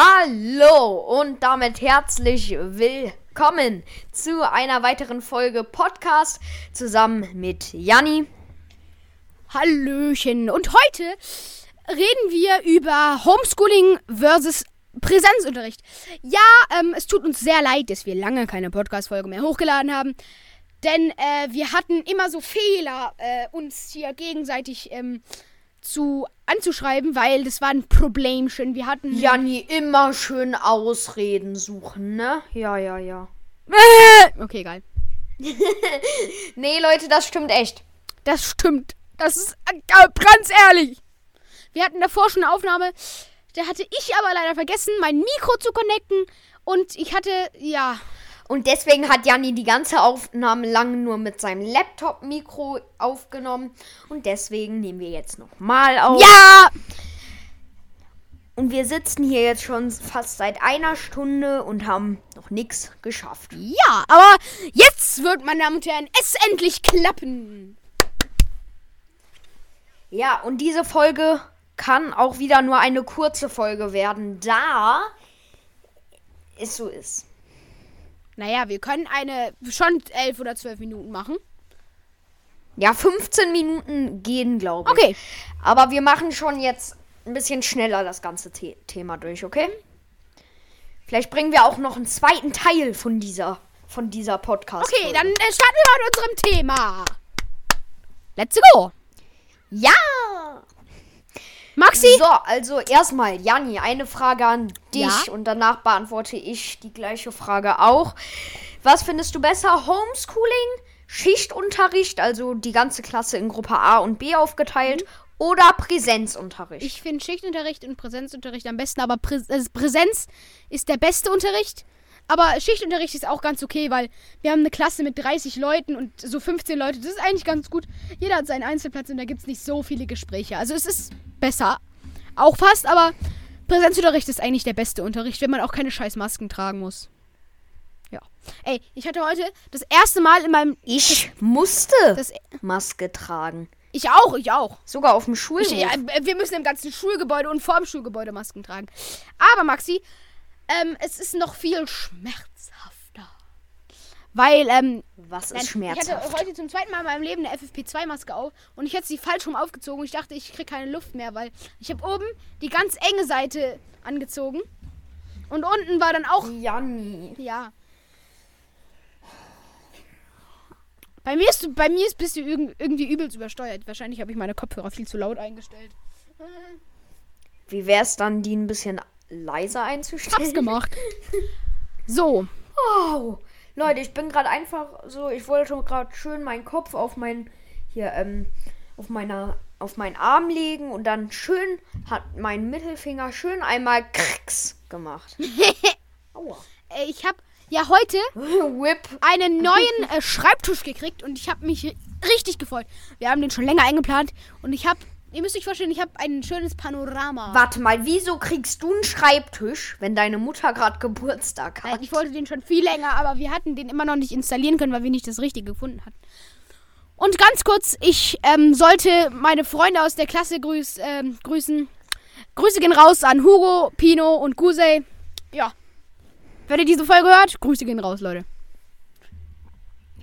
Hallo und damit herzlich willkommen zu einer weiteren Folge Podcast zusammen mit Janni. Hallöchen. Und heute reden wir über Homeschooling versus Präsenzunterricht. Ja, ähm, es tut uns sehr leid, dass wir lange keine Podcast-Folge mehr hochgeladen haben. Denn äh, wir hatten immer so Fehler, äh, uns hier gegenseitig ähm, zu anzuschreiben, weil das war ein Problemchen. Wir hatten. Janni, immer schön Ausreden suchen, ne? Ja, ja, ja. okay, geil. nee, Leute, das stimmt echt. Das stimmt. Das ist äh, ganz ehrlich. Wir hatten davor schon eine Aufnahme. Da hatte ich aber leider vergessen, mein Mikro zu connecten. Und ich hatte, ja, Und deswegen hat Janni die ganze Aufnahme lang nur mit seinem Laptop-Mikro aufgenommen. Und deswegen nehmen wir jetzt nochmal auf. Ja! Und wir sitzen hier jetzt schon fast seit einer Stunde und haben noch nichts geschafft. Ja, aber jetzt wird, meine Damen und Herren, es endlich klappen. Ja, und diese Folge kann auch wieder nur eine kurze Folge werden, da es so ist. Naja, wir können eine schon elf oder zwölf Minuten machen. Ja, 15 Minuten gehen, glaube ich. Okay. Aber wir machen schon jetzt ein bisschen schneller das ganze The Thema durch, okay? Vielleicht bringen wir auch noch einen zweiten Teil von dieser, von dieser Podcast. Okay, dann äh, starten wir mal mit unserem Thema. Let's go. Ja! Maxi? So, also erstmal, Janni, eine Frage an dich Ja? und danach beantworte ich die gleiche Frage auch. Was findest du besser? Homeschooling, Schichtunterricht, also die ganze Klasse in Gruppe A und B aufgeteilt, oder Präsenzunterricht? Ich finde Schichtunterricht und Präsenzunterricht am besten, aber Prä äh, Präsenz ist der beste Unterricht. Aber Schichtunterricht ist auch ganz okay, weil wir haben eine Klasse mit 30 Leuten und so 15 Leute. Das ist eigentlich ganz gut. Jeder hat seinen Einzelplatz und da gibt es nicht so viele Gespräche. Also es ist besser. Auch fast, aber Präsenzunterricht ist eigentlich der beste Unterricht, wenn man auch keine scheiß Masken tragen muss. Ja. Ey, ich hatte heute das erste Mal in meinem. ich musste Das, Maske tragen. ich auch, ich auch. Sogar auf dem Schulhof. Ich, ja, wir müssen im ganzen Schulgebäude und vorm Schulgebäude Masken tragen. Aber Maxi, ähm, es ist noch viel schmerzhafter. Weil, ähm, Was ist ich schmerzhaft? hatte heute zum zweiten Mal in meinem Leben eine FFP2-Maske auf und ich hätte sie falsch rum aufgezogen ich dachte, ich kriege keine Luft mehr, weil ich habe oben die ganz enge Seite angezogen und unten war dann auch, Janni. ja. Bei mir, ist, bei mir ist, bist du irg- irgendwie übelst übersteuert. Wahrscheinlich habe ich meine Kopfhörer viel zu laut eingestellt. Wie wäre es dann, die ein bisschen leiser einzustellen? Hab's gemacht. So, Wow. Leute, ich bin gerade einfach so, ich wollte gerade schön meinen Kopf auf mein hier ähm auf meiner auf meinen Arm legen und dann schön hat mein Mittelfinger schön einmal kricks gemacht. Aua. äh, ich habe ja heute Whip. einen neuen äh, Schreibtisch gekriegt und ich habe mich ri- richtig gefreut. Wir haben den schon länger eingeplant und ich habe, ihr müsst euch vorstellen, ich habe ein schönes Panorama. Warte mal, wieso kriegst du einen Schreibtisch, wenn deine Mutter gerade Geburtstag Nein, hat? ich wollte den schon viel länger, aber wir hatten den immer noch nicht installieren können, weil wir nicht das Richtige gefunden hatten. Und ganz kurz, ich ähm, sollte meine Freunde aus der Klasse grüß, ähm, grüßen. Grüße gehen raus an Hugo, Pino und Gusey. Ja. Wenn ihr diese Folge hört, Grüße gehen raus, Leute.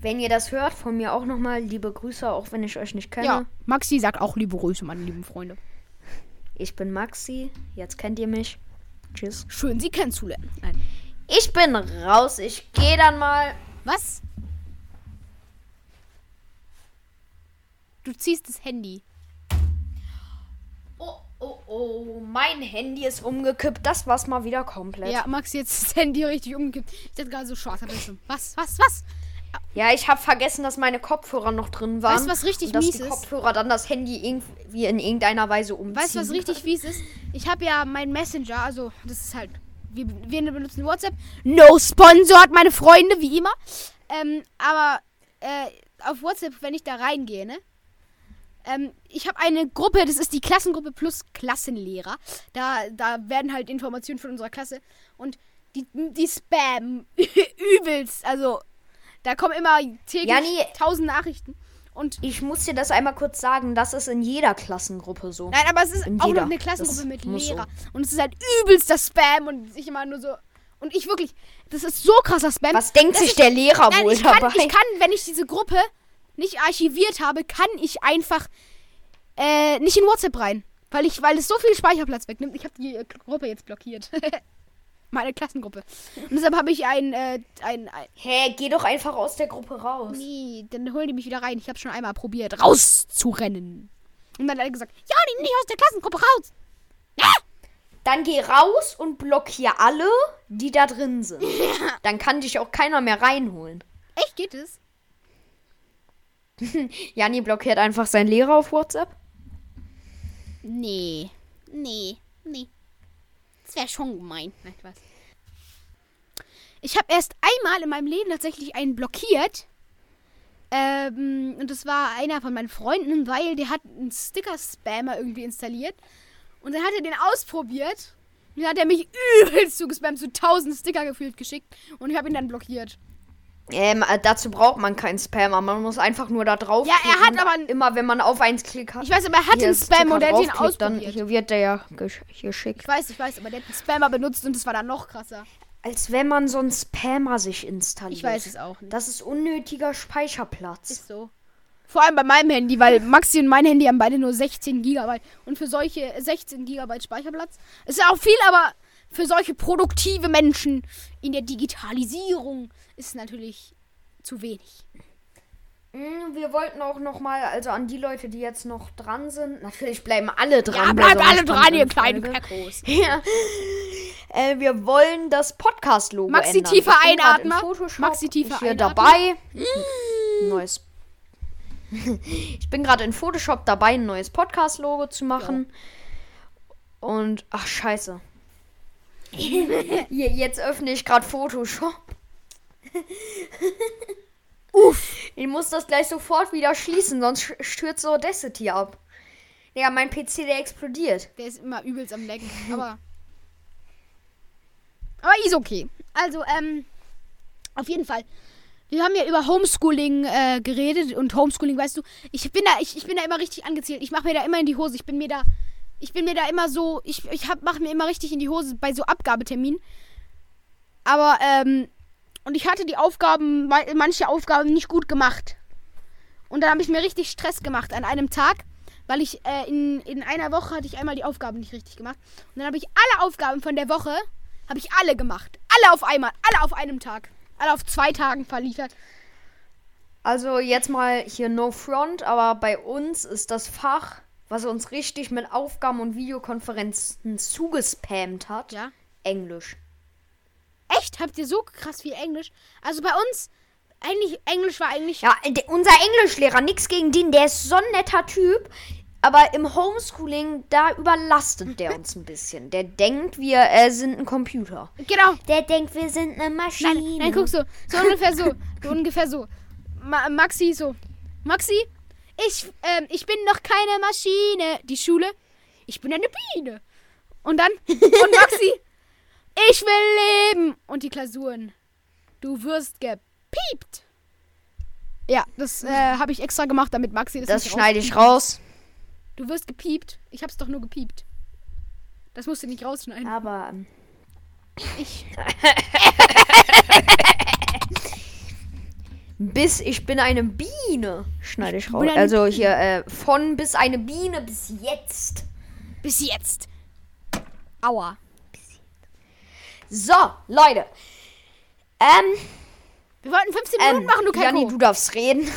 Wenn ihr das hört, von mir auch nochmal liebe Grüße, auch wenn ich euch nicht kenne. Ja, Maxi sagt auch liebe Grüße, meine lieben Freunde. Ich bin Maxi, jetzt kennt ihr mich. Tschüss. Schön, Sie kennenzulernen. Nein. Ich bin raus, ich gehe dann mal. Was? Du ziehst das Handy. Oh, oh, oh, mein Handy ist umgekippt. Das war's mal wieder komplett. Ja, Maxi jetzt das Handy richtig umgekippt. Ich dachte gerade so schon. Was, was, was? Ja, ich habe vergessen, dass meine Kopfhörer noch drin waren. Weißt du, was richtig dass mies die ist? Kopfhörer dann das Handy irgendwie in irgendeiner Weise umziehen. Weißt du, was richtig fies ist? Ich habe ja meinen Messenger, also das ist halt, wir, wir benutzen WhatsApp. No sponsored, meine Freunde, wie immer. Ähm, aber äh, auf WhatsApp, wenn ich da reingehe, ne? Ähm, ich habe eine Gruppe, das ist die Klassengruppe plus Klassenlehrer. Da, da werden halt Informationen von unserer Klasse und die, die Spam übelst. Also, da kommen immer täglich Janni- tausend Nachrichten. Und Ich muss dir das einmal kurz sagen, das ist in jeder Klassengruppe so. nein, aber es ist In auch jeder. noch eine Klassengruppe Das mit muss so. Lehrer. Und es ist halt übelster Spam und ich immer nur so. Und ich wirklich, das ist so krasser Spam. Was denkt sich ist- der Lehrer Nein, wohl ich kann, dabei? ich kann, wenn ich diese Gruppe nicht archiviert habe, kann ich einfach äh, nicht in WhatsApp rein. Weil ich, weil es so viel Speicherplatz wegnimmt. Ich habe die Gruppe jetzt blockiert. Meine Klassengruppe. Und deshalb habe ich ein, äh, ein, ein. Hä, geh doch einfach aus der Gruppe raus. Nee, dann holen die mich wieder rein. Ich habe schon einmal probiert, rauszurennen. Und dann hat alle gesagt, ja, die nicht aus der Klassengruppe raus. Dann geh raus und blockier alle, die da drin sind. Dann kann dich auch keiner mehr reinholen. Echt, geht es? Janni blockiert einfach seinen Lehrer auf WhatsApp. Nee. Nee. Nee. Das wäre schon gemein. Nein, was? Ich habe erst einmal in meinem Leben tatsächlich einen blockiert. Ähm, und das war einer von meinen Freunden, weil der hat einen Sticker-Spammer irgendwie installiert. Und dann hat er den ausprobiert. Und dann hat er mich übelst zugespammt, so tausend Sticker gefühlt geschickt. Und ich habe ihn dann blockiert. Ähm, äh, dazu braucht man keinen Spammer. Man muss einfach nur da drauf. Ja, er hat aber immer, wenn man auf eins klickt hat. Ich weiß, aber er hat den Spam Sticker und er hat ihn draufklickt, dann ausprobiert. hier wird der ja gesch geschickt. Ich weiß, ich weiß, aber der hat einen Spammer benutzt und das war dann noch krasser. Als wenn man so einen Spammer sich installiert. Ich weiß es auch nicht. Das ist unnötiger Speicherplatz. Ist so. Vor allem bei meinem Handy, weil Maxi und mein Handy haben beide nur 16 GB. Und für solche 16 GB Speicherplatz ist ja auch viel, aber für solche produktive Menschen in der Digitalisierung ist natürlich zu wenig. Mm, Wir wollten auch noch mal, also an die Leute, die jetzt noch dran sind, natürlich bleiben alle dran. Ja, bleibt alle dran, ihr kleinen. Kackos. Ja. Äh, wir wollen das Podcast-Logo Maxi, ändern. tiefer einatmen. Maxi, tiefer hier einatmen. dabei. Neues. ich bin gerade in Photoshop dabei, ein neues Podcast-Logo zu machen. Und, ach, scheiße. Jetzt öffne ich gerade Photoshop. Uff. Ich muss das gleich sofort wieder schließen, sonst stürzt so Audacity ab. Ja, mein PC, der explodiert. Der ist immer übelst am Lecken. Aber. Aber ist okay. Also, ähm. Auf jeden Fall. Wir haben ja über Homeschooling äh, geredet und Homeschooling, weißt du, ich bin da, ich, ich bin da immer richtig angezielt. Ich mache mir da immer in die Hose. Ich bin mir da, ich bin mir da immer so, ich, ich hab, mache mir immer richtig in die Hose bei so Abgabeterminen. Aber, ähm, und ich hatte die Aufgaben, ma- manche Aufgaben nicht gut gemacht. Und dann habe ich mir richtig Stress gemacht an einem Tag, weil ich äh, in, in einer Woche hatte ich einmal die Aufgaben nicht richtig gemacht. Und dann habe ich alle Aufgaben von der Woche, habe ich alle gemacht. Alle auf einmal, alle auf einem Tag. Alle auf zwei Tagen verliefert. Also jetzt mal hier no front, aber bei uns ist das Fach, was uns richtig mit Aufgaben und Videokonferenzen zugespammt hat, Ja. Englisch. Echt? Habt ihr so krass viel Englisch? Also bei uns, eigentlich, Englisch war eigentlich. Ja, de- unser Englischlehrer, nix gegen den, der ist so ein netter Typ. Aber im Homeschooling, da überlastet der uns ein bisschen. Der denkt, wir äh, sind ein Computer. Genau. Der denkt, wir sind eine Maschine. Nein, nein, guck so. So ungefähr so. so ungefähr so. Ma Maxi so. Maxi, ich, ähm, ich bin noch keine Maschine. Die Schule, ich bin eine Biene. Und dann, und Maxi, ich will leben. Und die Klausuren, du wirst gepiept. Ja, das äh, habe ich extra gemacht, damit Maxi das, Das schneide ich raus. Du wirst gepiept. Ich hab's doch nur gepiept. Das musst du nicht rausschneiden. Aber ähm, Ich. bis ich bin eine Biene schneide ich raus. bin eine Also hier äh, von bis eine Biene bis jetzt. Bis jetzt. Aua. So, Leute. Ähm, Wir wollten 15 Minuten ähm machen, du Janni, du darfst reden.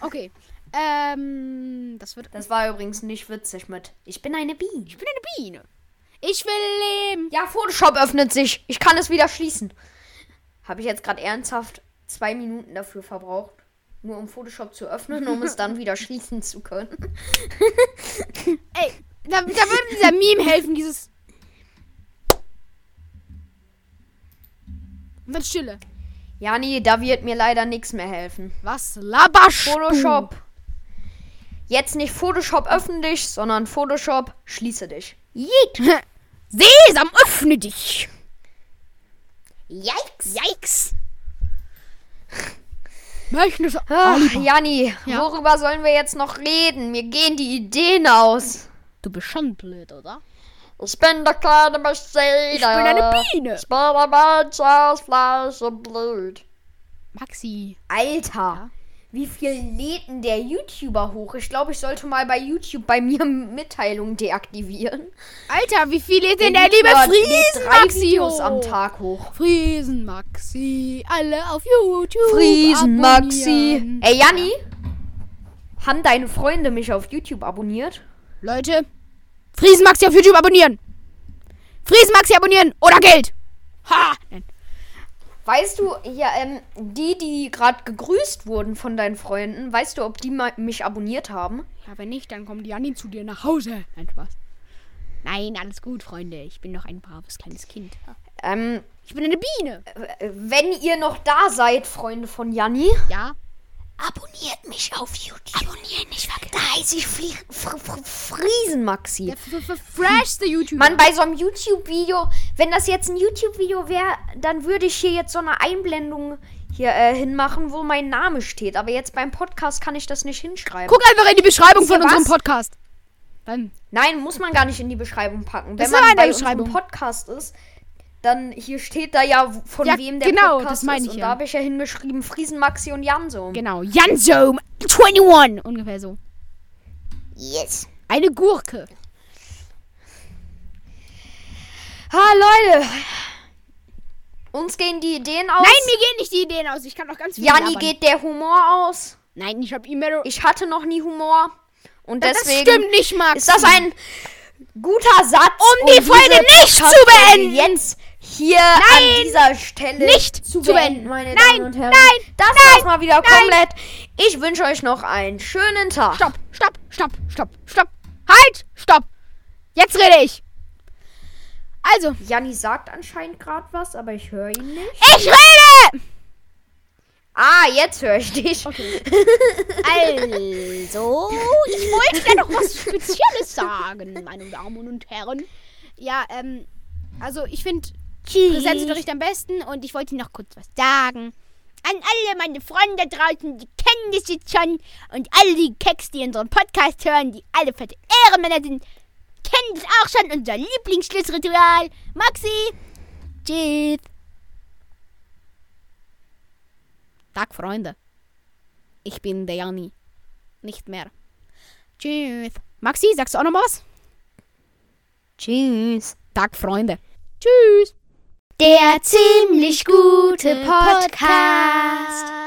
Okay. Ähm, das wird. Das war übrigens nicht witzig mit. Ich bin eine Biene. Ich bin eine Biene. Ich will leben. Ja, Photoshop öffnet sich. Ich kann es wieder schließen. Habe ich jetzt gerade ernsthaft zwei Minuten dafür verbraucht, nur um Photoshop zu öffnen, um es dann wieder schließen zu können. Ey, da, da würde dieser Meme helfen, dieses. Und dann Stille. Jani, da wird mir leider nichts mehr helfen. Was laberst Photoshop. Jetzt nicht Photoshop öffne dich, sondern Photoshop schließe dich. du? Sesam, öffne dich. Yikes. Yikes. Möchten Ach. Janni, Ja. worüber sollen wir jetzt noch reden? Mir gehen die Ideen aus. Du bist schon blöd, oder? Ich bin der kleine Mercedes. Ich bin eine Biene. Ich bin ein Mensch aus Fleisch und Blut. Maxi. Alter, wie viel lädt denn der YouTuber hoch? Ich glaube, ich sollte mal bei YouTube bei mir Mitteilungen deaktivieren. Alter, wie viel ist denn der liebe YouTuber lädt Friesen drei Maxi Videos hoch? am Tag hoch. Friesen Maxi. Alle auf YouTube. Friesen Maxi. abonnieren. Ey, Janni, haben deine Freunde mich auf YouTube abonniert? Leute, Friesen Maxi auf YouTube abonnieren. Friesen Maxi abonnieren oder Geld. Ha! Nein. Weißt du, ja, ähm, die, die gerade gegrüßt wurden von deinen Freunden, weißt du, ob die mich abonniert haben? Ja, wenn nicht, dann kommt Janni zu dir nach Hause. Nein, Spaß. Nein, alles gut, Freunde. Ich bin noch ein braves kleines Kind. Ähm, Ich bin eine Biene. äh, wenn ihr noch da seid, Freunde von Janni, Ja. Abonniert mich auf YouTube. Abonnieren nicht vergessen. Da heiße ich Flie Fr Fr Friesen Maxi. Der freshste YouTuber. Mann, bei so einem YouTube-Video, wenn das jetzt ein YouTube-Video wäre, dann würde ich hier jetzt so eine Einblendung hier äh, hinmachen, wo mein Name steht. Aber jetzt beim Podcast kann ich das nicht hinschreiben. Guck einfach in die Beschreibung von unserem was? Podcast. Dann. Nein, muss man gar nicht in die Beschreibung packen. Das Wenn man bei Beschreibung. unserem Podcast ist, dann hier steht da ja, von Ja, wem der genau, Podcast das meine ist. ich Und ja. da habe ich ja hingeschrieben, Friesen, Maxi und Janso. Genau. Janzo 21. Ungefähr so. Yes. Eine Gurke. Ha, Leute. Uns gehen die Ideen aus. Nein, mir gehen nicht die Ideen aus. Ich kann noch ganz viel Janni labern. geht der Humor aus. Nein, ich habe E-Mail. Ich hatte noch nie Humor. Und Das deswegen stimmt nicht, Max. ist das ein guter Satz, Um die Folge nicht zu beenden. Jetzt hier an dieser Stelle nicht zu beenden, meine Nein, Damen und Herren. nein, das nein, war's mal wieder nein. komplett. Ich wünsche euch noch einen schönen Tag. Stopp, stopp, stopp, stopp, stopp. Halt, stopp. Jetzt rede ich. Also, Janni sagt anscheinend gerade was, aber ich höre ihn nicht. ich rede. Ah, jetzt höre ich dich. Also, ich wollte ja noch was Spezielles sagen, meine Damen und Herren. Ja, ähm, also ich finde Präsenzunterricht am besten und ich wollte noch kurz was sagen. An alle meine Freunde draußen, die kennen das jetzt schon. Und alle die Keks, die unseren Podcast hören, die alle fette Ehrenmänner sind, kennen das auch schon, unser Lieblingsschlussritual. Maxi, tschüss. Tag, Freunde. Ich bin der Janni. Nicht mehr. Tschüss. Maxi, sagst du auch noch was? Tschüss. Tag, Freunde. Tschüss. Der ziemlich gute Podcast.